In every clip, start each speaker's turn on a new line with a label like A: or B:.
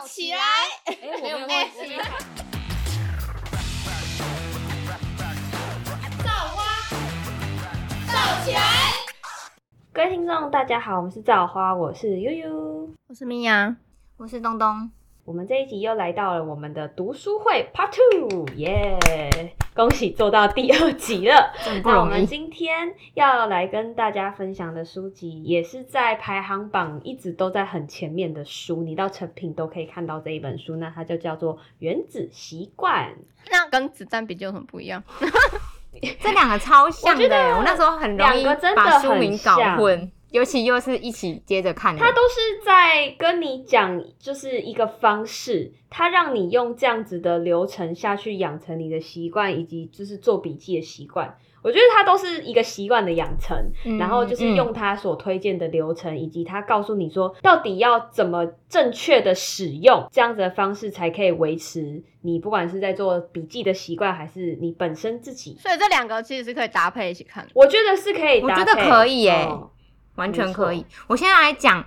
A: 造起来！
B: 哎，我没有忘记。
A: 造花，造起来！
C: 各位听众，大家好，我们是造花，我是悠悠，
B: 我是米娅，
A: 我是东东。
C: 我们这一集又来到了我们的读书会 Part Two，耶！恭喜做到第二集了。那我们今天要来跟大家分享的书籍，也是在排行榜一直都在很前面的书，你到成品都可以看到这一本书。那它就叫做《原子习惯》。
B: 那跟子弹比就有什么不一样？
A: 这两个超像的，我那时候很容易把书名搞混。尤其又是一起接着看，
C: 他都是在跟你讲，就是一个方式，他让你用这样子的流程下去养成你的习惯，以及就是做笔记的习惯。我觉得他都是一个习惯的养成，然后就是用他所推荐的流程，以及他告诉你说到底要怎么正确的使用这样子的方式，才可以维持你不管是在做笔记的习惯，还是你本身自己。
B: 所以这两个其实是可以搭配一起看，
C: 我觉得是可以，
A: 我觉得可以耶。完全可以。我现在来讲，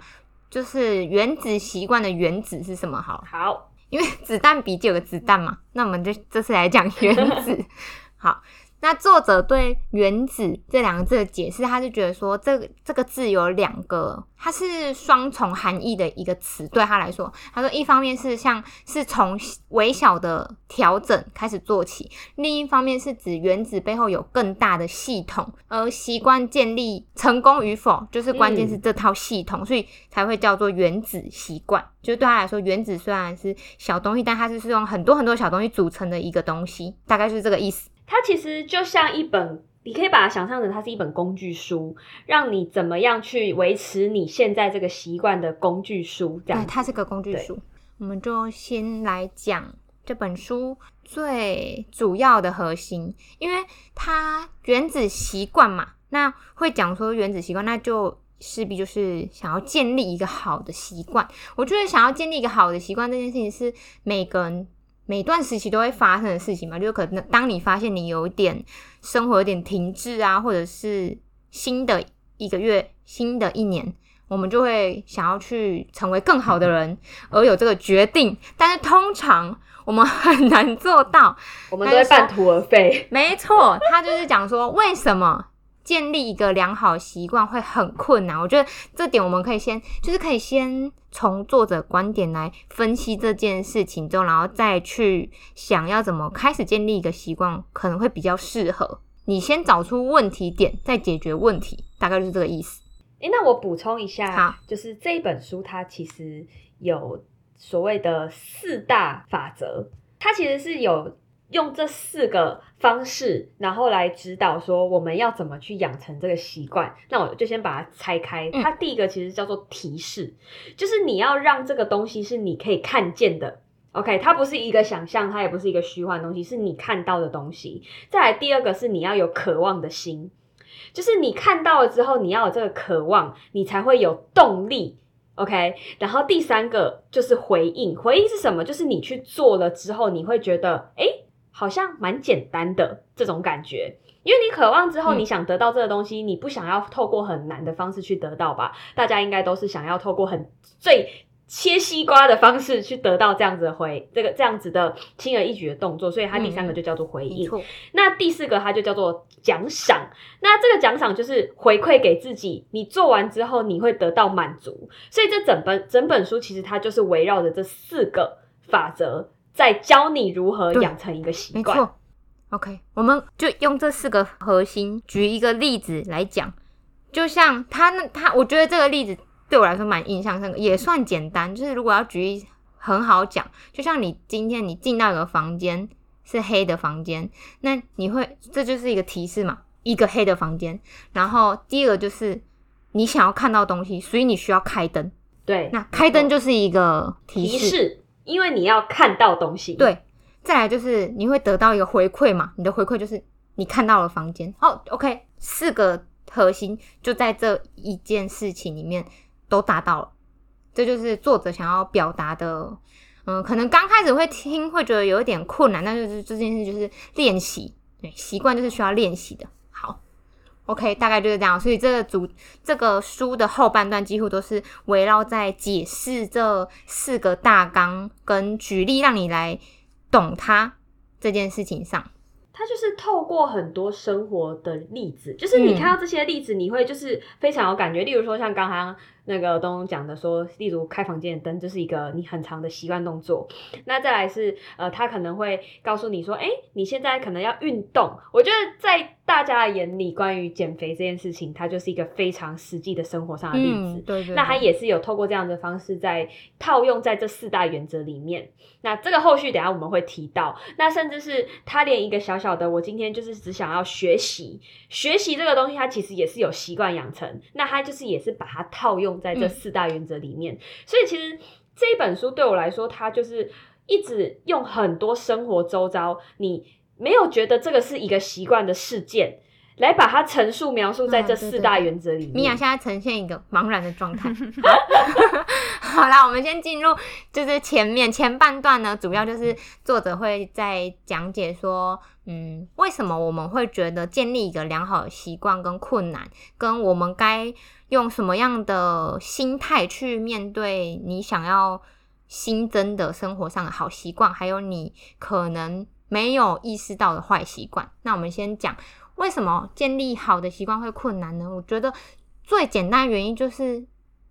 A: 就是原子习惯的原子是什么？好，
C: 好，
A: 因为子弹笔记有个子弹嘛，那我们就这次来讲原子。好。那作者对“原子”这两个字的解释，他就觉得说，这个这个字有两个，它是双重含义的一个词。对他来说，他说，一方面是像是从微小的调整开始做起，另一方面是指原子背后有更大的系统，而习惯建立成功与否，就是关键是这套系统，所以才会叫做原子习惯。就对他来说，原子虽然是小东西，但它是是用很多很多小东西组成的一个东西，大概就是这个意思。
C: 它其实就像一本，你可以把它想象成它是一本工具书，让你怎么样去维持你现在这个习惯的工具书。这样，
A: 它是个工具书。我们就先来讲这本书最主要的核心，因为它原子习惯嘛，那会讲说原子习惯，那就势必就是想要建立一个好的习惯。我觉得想要建立一个好的习惯这件事情是每个人。每段时期都会发生的事情嘛，就可能当你发现你有点生活有点停滞啊，或者是新的一个月、新的一年，我们就会想要去成为更好的人，而有这个决定。但是通常我们很难做到，
C: 我们都会半途而废。
A: 没错，他就是讲说为什么。建立一个良好习惯会很困难，我觉得这点我们可以先，就是可以先从作者观点来分析这件事情中，然后再去想要怎么开始建立一个习惯，可能会比较适合。你先找出问题点，再解决问题，大概就是这个意思。
C: 诶，那我补充一下，就是这一本书它其实有所谓的四大法则，它其实是有。用这四个方式，然后来指导说我们要怎么去养成这个习惯。那我就先把它拆开。它第一个其实叫做提示，就是你要让这个东西是你可以看见的。OK，它不是一个想象，它也不是一个虚幻东西，是你看到的东西。再来第二个是你要有渴望的心，就是你看到了之后，你要有这个渴望，你才会有动力。OK，然后第三个就是回应，回应是什么？就是你去做了之后，你会觉得哎。好像蛮简单的这种感觉，因为你渴望之后，你想得到这个东西，你不想要透过很难的方式去得到吧？大家应该都是想要透过很最切西瓜的方式去得到这样子的回，这个这样子的轻而易举的动作，所以它第三个就叫做回应。那第四个它就叫做奖赏。那这个奖赏就是回馈给自己，你做完之后你会得到满足。所以这整本整本书其实它就是围绕着这四个法则。在教你如何养成一个习惯。
A: 没错，OK，我们就用这四个核心举一个例子来讲。就像他那他，我觉得这个例子对我来说蛮印象深刻，也算简单。就是如果要举一很好讲，就像你今天你进到一个房间是黑的房间，那你会这就是一个提示嘛？一个黑的房间。然后第二个就是你想要看到东西，所以你需要开灯。
C: 对，
A: 那开灯就是一个提示。
C: 因为你要看到东西，
A: 对，再来就是你会得到一个回馈嘛？你的回馈就是你看到了房间。好，OK，四个核心就在这一件事情里面都达到了，这就是作者想要表达的。嗯，可能刚开始会听会觉得有一点困难，但是这件事就是练习，对，习惯就是需要练习的。好，OK，大概就是这样。所以这个主这个书的后半段几乎都是围绕在解释这四个大纲跟举例，让你来懂它这件事情上。
C: 它就是透过很多生活的例子，就是你看到这些例子，你会就是非常有感觉。例如说，像刚刚。那个东东讲的说，例如开房间的灯，就是一个你很长的习惯动作。那再来是，呃，他可能会告诉你说，哎，你现在可能要运动。我觉得在大家的眼里，关于减肥这件事情，它就是一个非常实际的生活上的例子。
A: 对对。
C: 那他也是有透过这样的方式，在套用在这四大原则里面。那这个后续等下我们会提到。那甚至是他连一个小小的，我今天就是只想要学习，学习这个东西，它其实也是有习惯养成。那他就是也是把它套用。在这四大原则里面，所以其实这一本书对我来说，它就是一直用很多生活周遭，你没有觉得这个是一个习惯的事件，来把它陈述描述在这四大原则里面。
A: 米娅现在呈现一个茫然的状态。好啦，我们先进入就是前面前半段呢，主要就是作者会在讲解说。嗯，为什么我们会觉得建立一个良好的习惯跟困难，跟我们该用什么样的心态去面对你想要新增的生活上的好习惯，还有你可能没有意识到的坏习惯？那我们先讲为什么建立好的习惯会困难呢？我觉得最简单原因就是。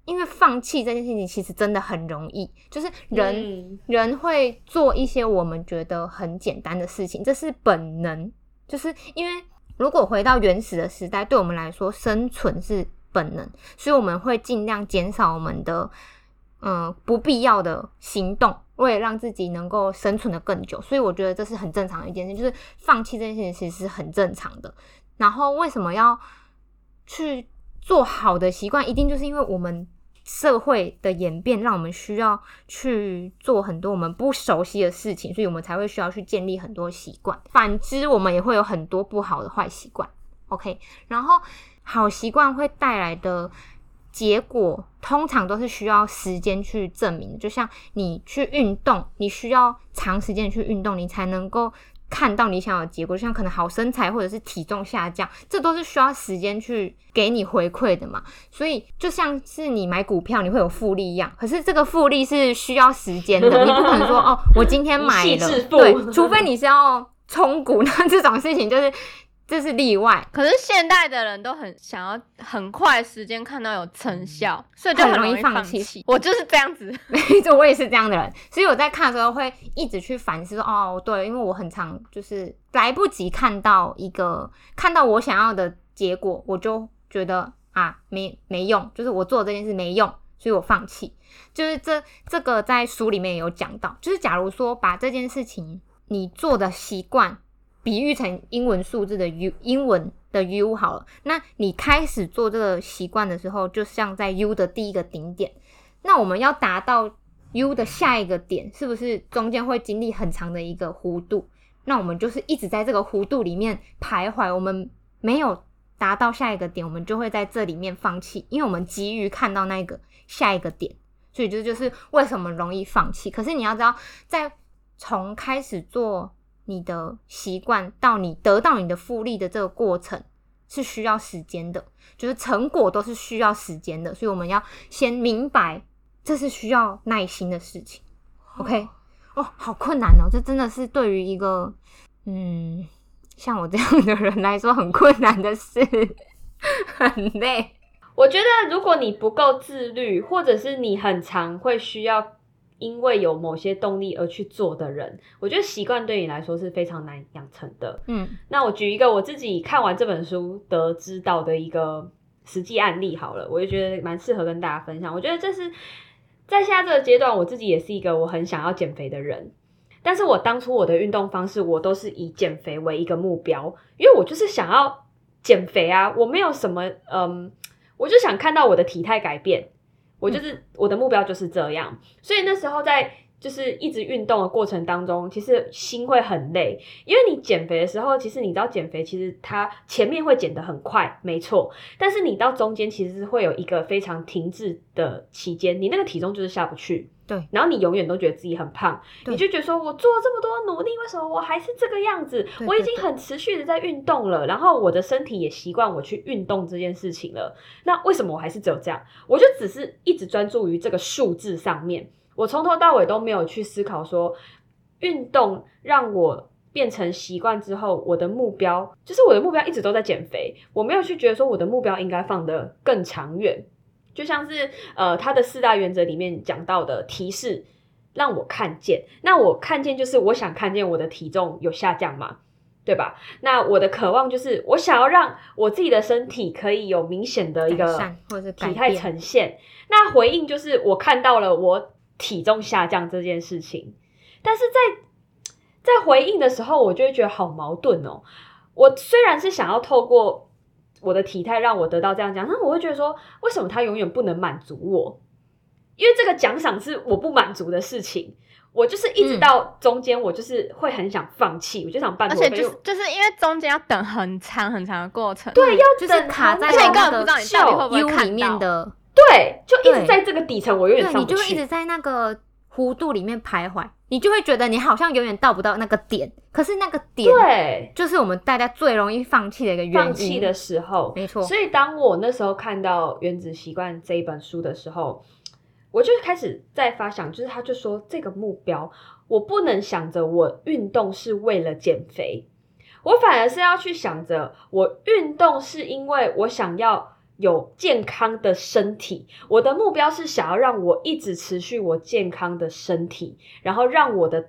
A: 因为放弃这件事情其实真的很容易，就是人人会做一些我们觉得很简单的事情，这是本能。就是因为如果回到原始的时代，对我们来说生存是本能，所以我们会尽量减少我们的嗯不必要的行动，为了让自己能够生存的更久。所以我觉得这是很正常的一件事，就是放弃这件事情其实是很正常的。然后为什么要去？做好的习惯，一定就是因为我们社会的演变，让我们需要去做很多我们不熟悉的事情，所以我们才会需要去建立很多习惯。反之，我们也会有很多不好的坏习惯。OK，然后好习惯会带来的结果，通常都是需要时间去证明。就像你去运动，你需要长时间去运动，你才能够。看到你想要的结果，像可能好身材或者是体重下降，这都是需要时间去给你回馈的嘛。所以就像是你买股票，你会有复利一样，可是这个复利是需要时间的，你不可能说哦，我今天买了，对，除非你是要冲股，那这种事情就是。这是例外，
B: 可是现代的人都很想要很快时间看到有成效，所以就
A: 很
B: 容易
A: 放
B: 弃。我就是这样子，
A: 没错，我也是这样的人。所以我在看的时候会一直去反思，说哦，对，因为我很常就是来不及看到一个看到我想要的结果，我就觉得啊，没没用，就是我做这件事没用，所以我放弃。就是这这个在书里面有讲到，就是假如说把这件事情你做的习惯。比喻成英文数字的 U，英文的 U 好了。那你开始做这个习惯的时候，就像在 U 的第一个顶点。那我们要达到 U 的下一个点，是不是中间会经历很长的一个弧度？那我们就是一直在这个弧度里面徘徊。我们没有达到下一个点，我们就会在这里面放弃，因为我们急于看到那个下一个点。所以这就是为什么容易放弃。可是你要知道，在从开始做。你的习惯到你得到你的复利的这个过程是需要时间的，就是成果都是需要时间的，所以我们要先明白这是需要耐心的事情。OK，哦，好困难哦，这真的是对于一个嗯像我这样的人来说很困难的事，很累。
C: 我觉得如果你不够自律，或者是你很常会需要。因为有某些动力而去做的人，我觉得习惯对你来说是非常难养成的。嗯，那我举一个我自己看完这本书得知到的一个实际案例好了，我就觉得蛮适合跟大家分享。我觉得这是在现在这个阶段，我自己也是一个我很想要减肥的人，但是我当初我的运动方式，我都是以减肥为一个目标，因为我就是想要减肥啊，我没有什么嗯，我就想看到我的体态改变。我就是我的目标就是这样，所以那时候在就是一直运动的过程当中，其实心会很累，因为你减肥的时候，其实你知道减肥其实它前面会减得很快，没错，但是你到中间其实是会有一个非常停滞的期间，你那个体重就是下不去，
A: 对，
C: 然后你永远都觉得自己很胖，你就觉得说我做了这么多努力，为什么我还是这个样子？我已经很持续的在运动了，然后我的身体也习惯我去运动这件事情了，那为什么我还是只有这样？我就只是一直专注于这个数字上面。我从头到尾都没有去思考说，运动让我变成习惯之后，我的目标就是我的目标一直都在减肥。我没有去觉得说我的目标应该放得更长远，就像是呃，他的四大原则里面讲到的提示，让我看见。那我看见就是我想看见我的体重有下降嘛，对吧？那我的渴望就是我想要让我自己的身体可以有明显的一个体态呈现。那回应就是我看到了我。体重下降这件事情，但是在在回应的时候，我就会觉得好矛盾哦。我虽然是想要透过我的体态让我得到这样奖，那我会觉得说，为什么他永远不能满足我？因为这个奖赏是我不满足的事情，我就是一直到中间，我就是会很想放弃，我就想半途而
B: 且就是就是因为中间要等很长很长的过程，
C: 对，要
A: 就是卡在
B: 那个到底
A: U 里面的。
C: 对，就一直在这个底层，我永远上
A: 不去。你就会一直在那个弧度里面徘徊，你就会觉得你好像永远到不到那个点。可是那个点，
C: 对，
A: 就是我们大家最容易放弃的一个原因。
C: 放弃的时候，
A: 没错。
C: 所以当我那时候看到《原子习惯》这一本书的时候，我就开始在发想，就是他就说这个目标，我不能想着我运动是为了减肥，我反而是要去想着我运动是因为我想要。有健康的身体，我的目标是想要让我一直持续我健康的身体，然后让我的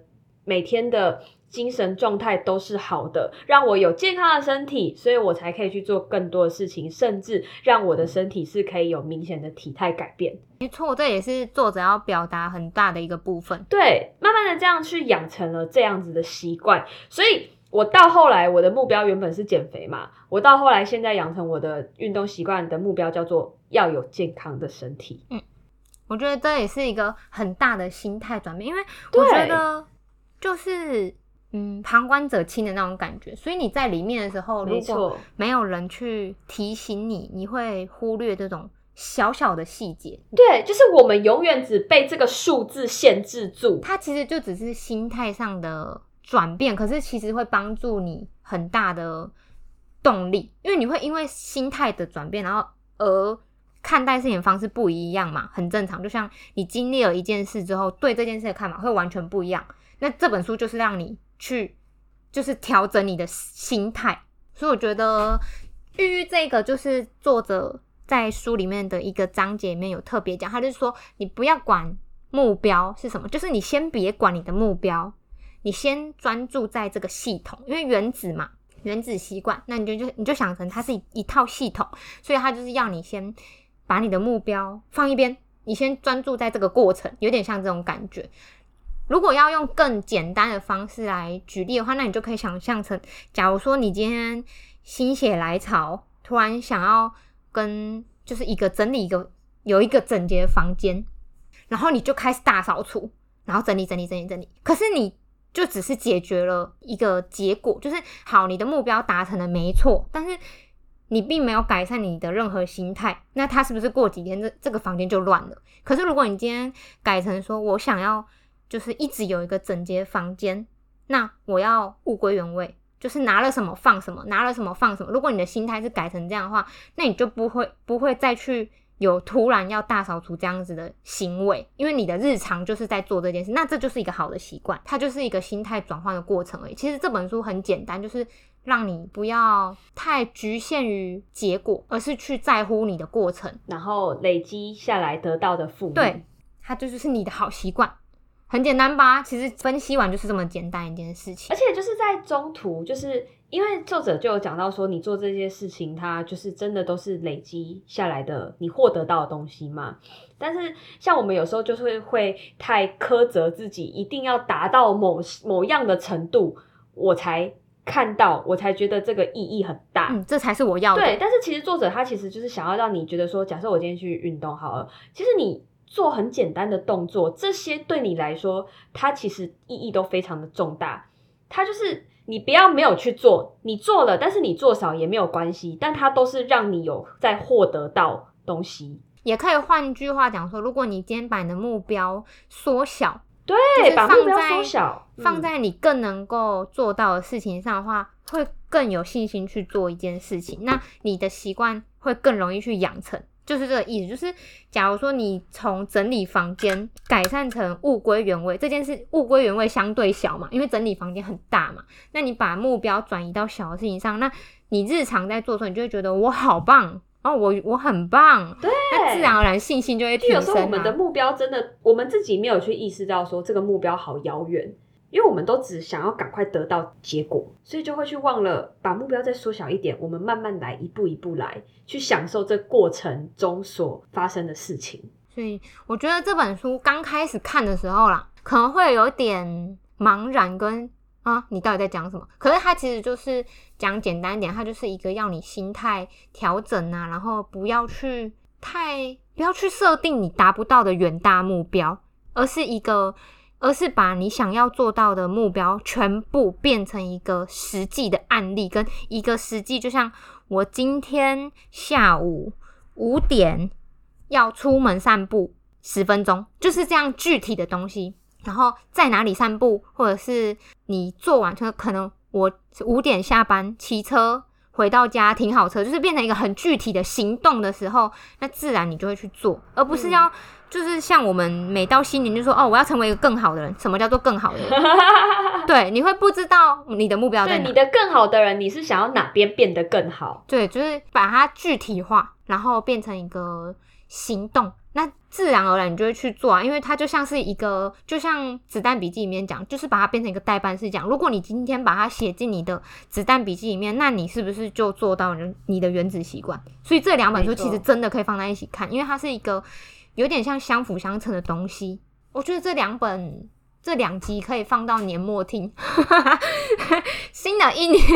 C: 每天的精神状态都是好的，让我有健康的身体，所以我才可以去做更多的事情，甚至让我的身体是可以有明显的体态改变。
A: 没错，这也是作者要表达很大的一个部分。
C: 对，慢慢的这样去养成了这样子的习惯，所以。我到后来，我的目标原本是减肥嘛。我到后来，现在养成我的运动习惯的目标叫做要有健康的身体。
A: 嗯，我觉得这也是一个很大的心态转变，因为我觉得就是嗯旁观者清的那种感觉。所以你在里面的时候，如果没有人去提醒你，你会忽略这种小小的细节。
C: 对，就是我们永远只被这个数字限制住。
A: 它其实就只是心态上的。转变，可是其实会帮助你很大的动力，因为你会因为心态的转变，然后而看待事情方式不一样嘛，很正常。就像你经历了一件事之后，对这件事的看法会完全不一样。那这本书就是让你去，就是调整你的心态。所以我觉得，郁郁这个就是作者在书里面的一个章节里面有特别讲，他就是说，你不要管目标是什么，就是你先别管你的目标。你先专注在这个系统，因为原子嘛，原子习惯，那你就就你就想成它是一一套系统，所以它就是要你先把你的目标放一边，你先专注在这个过程，有点像这种感觉。如果要用更简单的方式来举例的话，那你就可以想象成，假如说你今天心血来潮，突然想要跟就是一个整理一个有一个整洁房间，然后你就开始大扫除，然后整理整理整理整理，可是你。就只是解决了一个结果，就是好，你的目标达成了没错，但是你并没有改善你的任何心态，那他是不是过几天这这个房间就乱了？可是如果你今天改成说我想要就是一直有一个整洁房间，那我要物归原位，就是拿了什么放什么，拿了什么放什么。如果你的心态是改成这样的话，那你就不会不会再去。有突然要大扫除这样子的行为，因为你的日常就是在做这件事，那这就是一个好的习惯，它就是一个心态转换的过程而已。其实这本书很简单，就是让你不要太局限于结果，而是去在乎你的过程，
C: 然后累积下来得到的负。
A: 对，它就是是你的好习惯。很简单吧？其实分析完就是这么简单一件事情。
C: 而且就是在中途，就是因为作者就有讲到说，你做这些事情，它就是真的都是累积下来的，你获得到的东西嘛。但是像我们有时候就是会太苛责自己，一定要达到某某样的程度，我才看到，我才觉得这个意义很大。
A: 嗯，这才是我要的。
C: 对，但是其实作者他其实就是想要让你觉得说，假设我今天去运动好了，其实你。做很简单的动作，这些对你来说，它其实意义都非常的重大。它就是你不要没有去做，你做了，但是你做少也没有关系，但它都是让你有在获得到东西。
A: 也可以换句话讲说，如果你今天把你的目标缩小，
C: 对，把目标缩小，
A: 放在你更能够做到的事情上的话，会更有信心去做一件事情。那你的习惯会更容易去养成，就是这个意思。就是假如说你从整理房间改善成物归原位，这件事物归原位相对小嘛，因为整理房间很大嘛。那你把目标转移到小的事情上，那你日常在做的时候，你就会觉得我好棒。哦，我我很棒，
C: 对，
A: 那自然而然信心就会提升。
C: 有时候我们的目标真的，我们自己没有去意识到说这个目标好遥远，因为我们都只想要赶快得到结果，所以就会去忘了把目标再缩小一点，我们慢慢来，一步一步来，去享受这过程中所发生的事情。
A: 所以我觉得这本书刚开始看的时候啦，可能会有点茫然跟。啊，你到底在讲什么？可是它其实就是讲简单一点，它就是一个要你心态调整啊，然后不要去太不要去设定你达不到的远大目标，而是一个，而是把你想要做到的目标全部变成一个实际的案例，跟一个实际，就像我今天下午五点要出门散步十分钟，就是这样具体的东西。然后在哪里散步，或者是你做完车，可能我五点下班，骑车回到家停好车，就是变成一个很具体的行动的时候，那自然你就会去做，而不是要就是像我们每到新年就说哦，我要成为一个更好的人。什么叫做更好的人？对，你会不知道你的目标在哪。
C: 你的更好的人，你是想要哪边变得更好？
A: 对，就是把它具体化，然后变成一个行动。那自然而然你就会去做啊，因为它就像是一个，就像子弹笔记里面讲，就是把它变成一个代办事项。如果你今天把它写进你的子弹笔记里面，那你是不是就做到你你的原子习惯？所以这两本书其实真的可以放在一起看，因为它是一个有点像相辅相成的东西。我觉得这两本这两集可以放到年末听，新的一年。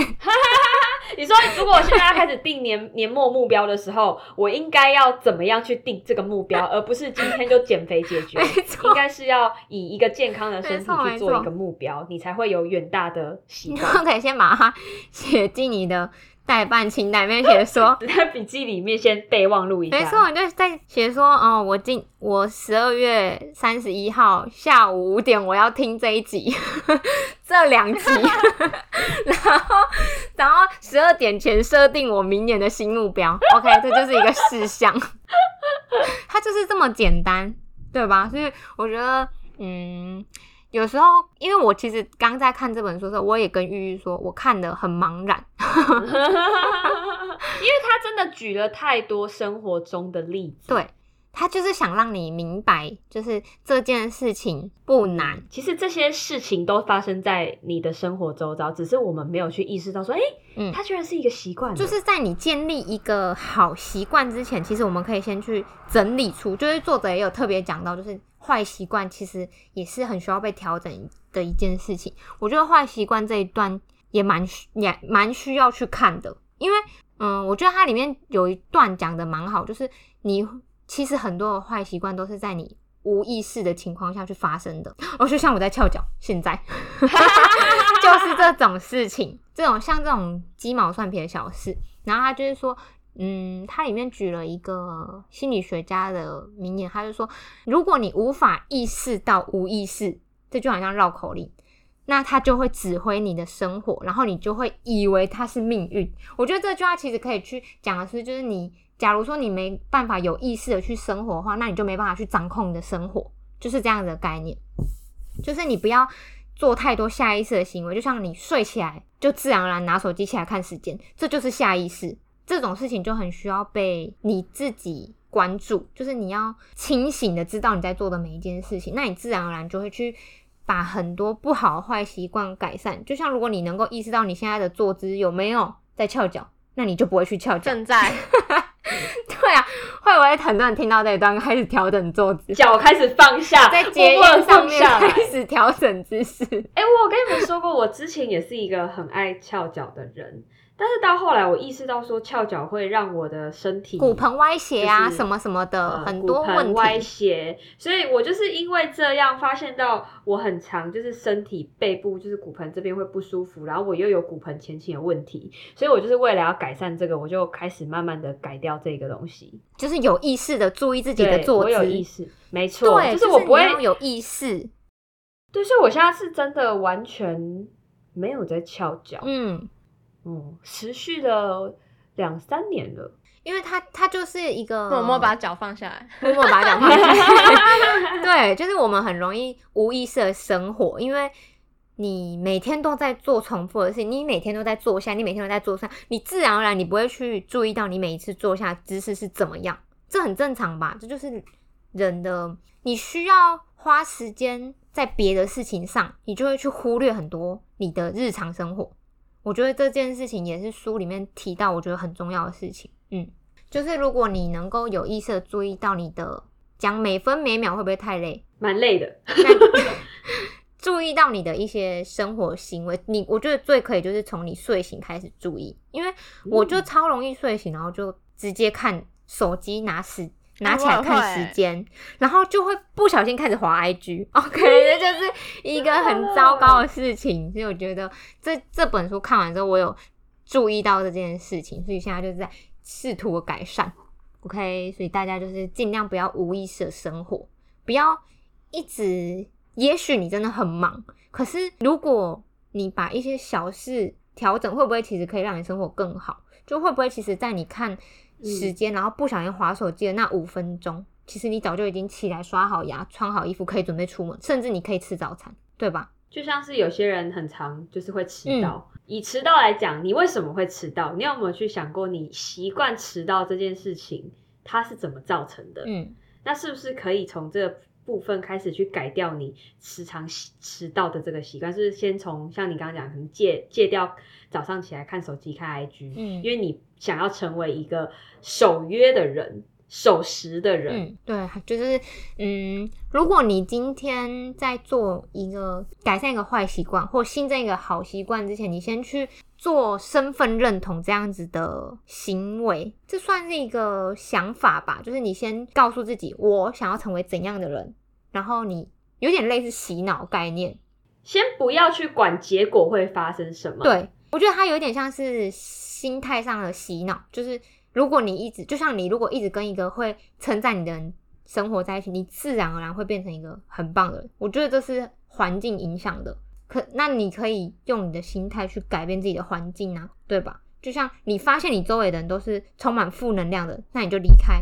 C: 你说，如果我现在要开始定年 年末目标的时候，我应该要怎么样去定这个目标，而不是今天就减肥解决？应该是要以一个健康的身体去做一个目标，你才会有远大的希望。
A: 可以先把它写进你的。代办清单里面写说，
C: 在笔记里面先备忘录一下。
A: 没错，你就在写说，哦，我今我十二月三十一号下午五点我要听这一集，这两集，然后然后十二点前设定我明年的新目标。OK，这就是一个事项，它就是这么简单，对吧？所以我觉得，嗯。有时候，因为我其实刚在看这本书的时候，我也跟玉玉说，我看的很茫然，因为
C: 他真的举了太多生活中的例子。
A: 对。他就是想让你明白，就是这件事情不难。
C: 其实这些事情都发生在你的生活周遭，只是我们没有去意识到，说，哎，嗯，它居然是一个习惯。
A: 就是在你建立一个好习惯之前，其实我们可以先去整理出，就是作者也有特别讲到，就是坏习惯其实也是很需要被调整的一件事情。我觉得坏习惯这一段也蛮也蛮需要去看的，因为，嗯，我觉得它里面有一段讲的蛮好，就是你。其实很多的坏习惯都是在你无意识的情况下去发生的。哦，就像我在翘脚，现在 就是这种事情，这种像这种鸡毛蒜皮的小事。然后他就是说，嗯，它里面举了一个心理学家的名言，他就说，如果你无法意识到无意识，这就好像绕口令，那他就会指挥你的生活，然后你就会以为它是命运。我觉得这句话其实可以去讲的是，就是你。假如说你没办法有意识的去生活的话，那你就没办法去掌控你的生活，就是这样的概念。就是你不要做太多下意识的行为，就像你睡起来就自然而然拿手机起来看时间，这就是下意识。这种事情就很需要被你自己关注，就是你要清醒的知道你在做的每一件事情，那你自然而然就会去把很多不好坏习惯改善。就像如果你能够意识到你现在的坐姿有没有在翘脚，那你就不会去翘脚。
B: 正在。
A: 对啊，会不会很多人听到这一段开始调整坐姿，
C: 脚开始放下，
A: 在节目上面开始调整姿势？
C: 哎，我跟你们说过，我之前也是一个很爱翘脚的人，但是到后来，我意识到说翘脚会让我的身体
A: 骨盆歪斜啊，什么什么的，很多问题。
C: 歪斜，所以我就是因为这样发现到我很长，就是身体背部就是骨盆这边会不舒服，然后我又有骨盆前倾的问题，所以我就是为了要改善这个，我就开始慢慢的改掉这个东西，
A: 就是有意识的注意自己的坐姿。
C: 我有意识，没错，就是我不会
A: 有意识。
C: 对，所以我现在是真的完全没有在翘脚。嗯。嗯，持续了两三年了，
A: 因为他他就是一个
B: 默默把脚放下来，
A: 默默把脚放下来。对，就是我们很容易无意识的生活，因为你每天都在做重复的事情，你每天都在坐下，你每天都在坐下，你自然而然你不会去注意到你每一次坐下姿势是怎么样，这很正常吧？这就是人的，你需要花时间在别的事情上，你就会去忽略很多你的日常生活。我觉得这件事情也是书里面提到，我觉得很重要的事情。嗯，就是如果你能够有意识的注意到你的讲每分每秒会不会太累？
C: 蛮累的。
A: 注意到你的一些生活行为，你我觉得最可以就是从你睡醒开始注意，因为我就超容易睡醒，然后就直接看手机拿时。拿起来看时间，然后就会不小心开始滑 IG。OK，这就是一个很糟糕的事情。所以我觉得这这本书看完之后，我有注意到这件事情，所以现在就是在试图改善。OK，所以大家就是尽量不要无意识的生活，不要一直。也许你真的很忙，可是如果你把一些小事调整，会不会其实可以让你生活更好？就会不会其实，在你看。时间，然后不小心划手机的那五分钟，其实你早就已经起来刷好牙、穿好衣服，可以准备出门，甚至你可以吃早餐，对吧？
C: 就像是有些人很常，就是会迟到。以迟到来讲，你为什么会迟到？你有没有去想过，你习惯迟到这件事情，它是怎么造成的？嗯，那是不是可以从这个部分开始去改掉你时常迟到的这个习惯？是先从像你刚刚讲，可能戒戒掉早上起来看手机、看 IG，嗯，因为你。想要成为一个守约的人、守时的人，
A: 嗯，对，就是嗯，如果你今天在做一个改善一个坏习惯或新增一个好习惯之前，你先去做身份认同这样子的行为，这算是一个想法吧？就是你先告诉自己，我想要成为怎样的人，然后你有点类似洗脑概念，
C: 先不要去管结果会发生什么。
A: 对我觉得它有点像是。心态上的洗脑，就是如果你一直就像你，如果一直跟一个会称赞你的人生活在一起，你自然而然会变成一个很棒的人。我觉得这是环境影响的，可那你可以用你的心态去改变自己的环境啊，对吧？就像你发现你周围的人都是充满负能量的，那你就离开；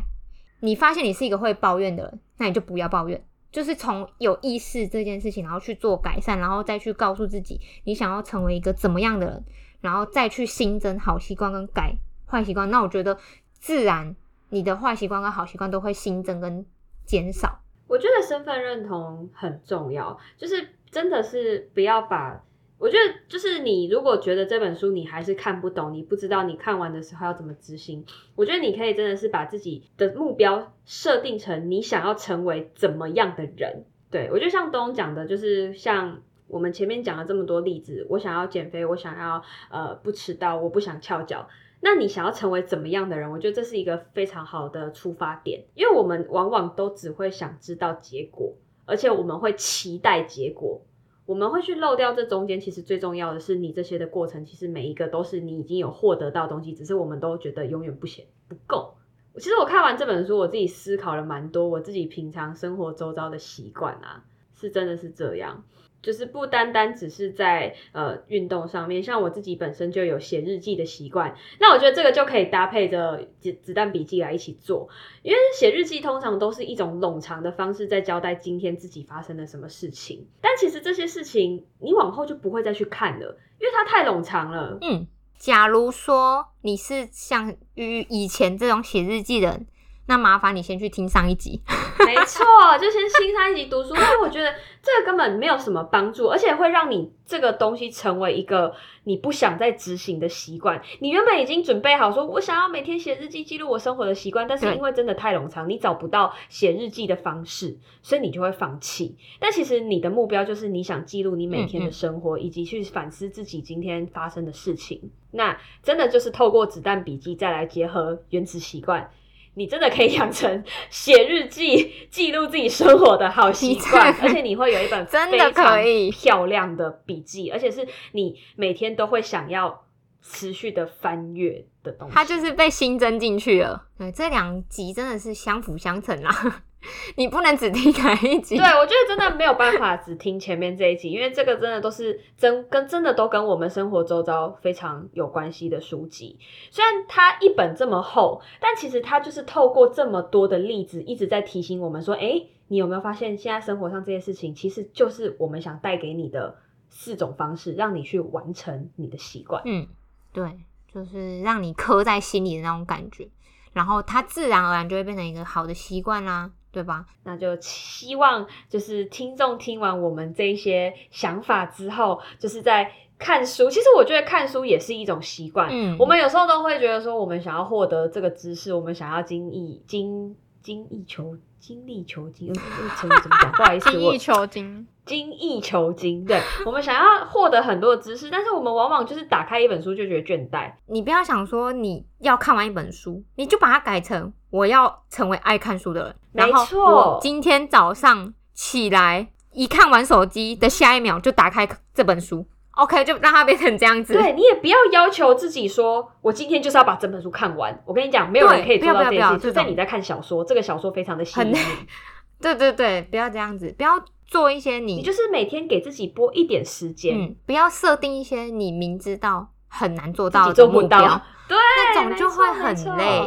A: 你发现你是一个会抱怨的人，那你就不要抱怨。就是从有意识这件事情，然后去做改善，然后再去告诉自己，你想要成为一个怎么样的人。然后再去新增好习惯跟改坏习惯，那我觉得自然你的坏习惯跟好习惯都会新增跟减少。
C: 我觉得身份认同很重要，就是真的是不要把，我觉得就是你如果觉得这本书你还是看不懂，你不知道你看完的时候要怎么执行，我觉得你可以真的是把自己的目标设定成你想要成为怎么样的人。对我觉得像东讲的，就是像。我们前面讲了这么多例子，我想要减肥，我想要呃不迟到，我不想翘脚。那你想要成为怎么样的人？我觉得这是一个非常好的出发点，因为我们往往都只会想知道结果，而且我们会期待结果，我们会去漏掉这中间。其实最重要的是，你这些的过程，其实每一个都是你已经有获得到东西，只是我们都觉得永远不嫌不够。其实我看完这本书，我自己思考了蛮多，我自己平常生活周遭的习惯啊，是真的是这样。就是不单单只是在呃运动上面，像我自己本身就有写日记的习惯，那我觉得这个就可以搭配着子子弹笔记来一起做，因为写日记通常都是一种冗长的方式，在交代今天自己发生了什么事情，但其实这些事情你往后就不会再去看了，因为它太冗长了。
A: 嗯，假如说你是像于以前这种写日记的人，那麻烦你先去听上一集。
C: 没错，就先听上一集读书，因为我觉得这个根本没有什么帮助，而且会让你这个东西成为一个你不想再执行的习惯。你原本已经准备好说，我想要每天写日记记录我生活的习惯，但是因为真的太冗长，你找不到写日记的方式，所以你就会放弃。但其实你的目标就是你想记录你每天的生活，以及去反思自己今天发生的事情。那真的就是透过子弹笔记再来结合原子习惯。你真的可以养成写日记、记录自己生活的好习惯，而且你会有一本
A: 真的可以
C: 漂亮的笔记，而且是你每天都会想要持续的翻阅的东西。
A: 它就是被新增进去了。对，这两集真的是相辅相成啦。你不能只听哪一集？
C: 对，我觉得真的没有办法只听前面这一集，因为这个真的都是真跟真的都跟我们生活周遭非常有关系的书籍。虽然它一本这么厚，但其实它就是透过这么多的例子，一直在提醒我们说：，哎，你有没有发现，现在生活上这些事情，其实就是我们想带给你的四种方式，让你去完成你的习惯。
A: 嗯，对，就是让你刻在心里的那种感觉，然后它自然而然就会变成一个好的习惯啦。对吧？
C: 那就希望就是听众听完我们这一些想法之后，就是在看书。其实我觉得看书也是一种习惯。嗯，我们有时候都会觉得说，我们想要获得这个知识，我们想要精益精精益求精力求精，呃、怎么怎么讲？不好意思，
B: 精益求精。
C: 精益求精，对我们想要获得很多的知识，但是我们往往就是打开一本书就觉得倦怠。
A: 你不要想说你要看完一本书，你就把它改成我要成为爱看书的人。
C: 没错，
A: 我今天早上起来一看完手机的下一秒就打开这本书，OK，就让它变成这样子。
C: 对你也不要要求自己说我今天就是要把整本书看完。我跟你讲，没有人可以做到这件事。就在你在看小说，这个小说非常的吸引你。
A: 对对对，不要这样子，不要。做一些你，
C: 你就是每天给自己拨一点时间，嗯，
A: 不要设定一些你明知道很难做到的目标，
C: 对，
A: 那种就会很累。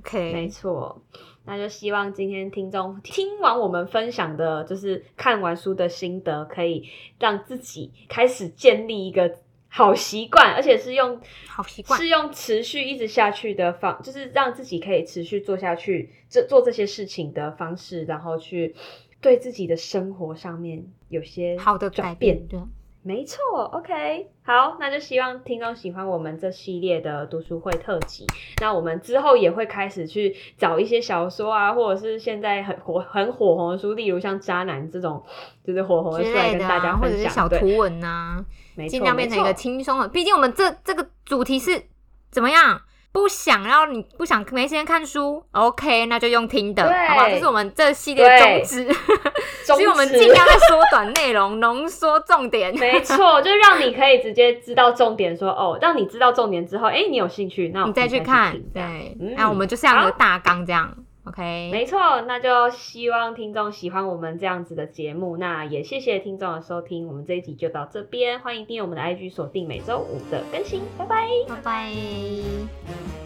A: OK，
C: 没错，那就希望今天听众听完我们分享的，就是看完书的心得，可以让自己开始建立一个好习惯，而且是用
A: 好习惯，
C: 是用持续一直下去的方，就是让自己可以持续做下去，这做这些事情的方式，然后去。对自己的生活上面有些
A: 好的
C: 转
A: 变，
C: 对，没错。OK，好，那就希望听众喜欢我们这系列的读书会特辑。那我们之后也会开始去找一些小说啊，或者是现在很火很火红的书，例如像《渣男》这种，就是火红的出来跟大家分享，
A: 小图文呐，尽量变成一个轻松的。毕竟我们这这个主题是怎么样？不想要你不想没时间看书，OK，那就用听的，好不好？这是我们这系列宗旨，所以我们尽量在缩短内容，浓缩重点。
C: 没错，就让你可以直接知道重点，说哦，让你知道重点之后，哎，你有兴趣，那
A: 你再
C: 去
A: 看。对，那我们就像一个大纲这样，OK。
C: 没错，那就希望听众喜欢我们这样子的节目，那也谢谢听众的收听，我们这一集就到这边，欢迎订阅我们的 IG，锁定每周五的更新，拜拜，
A: 拜拜。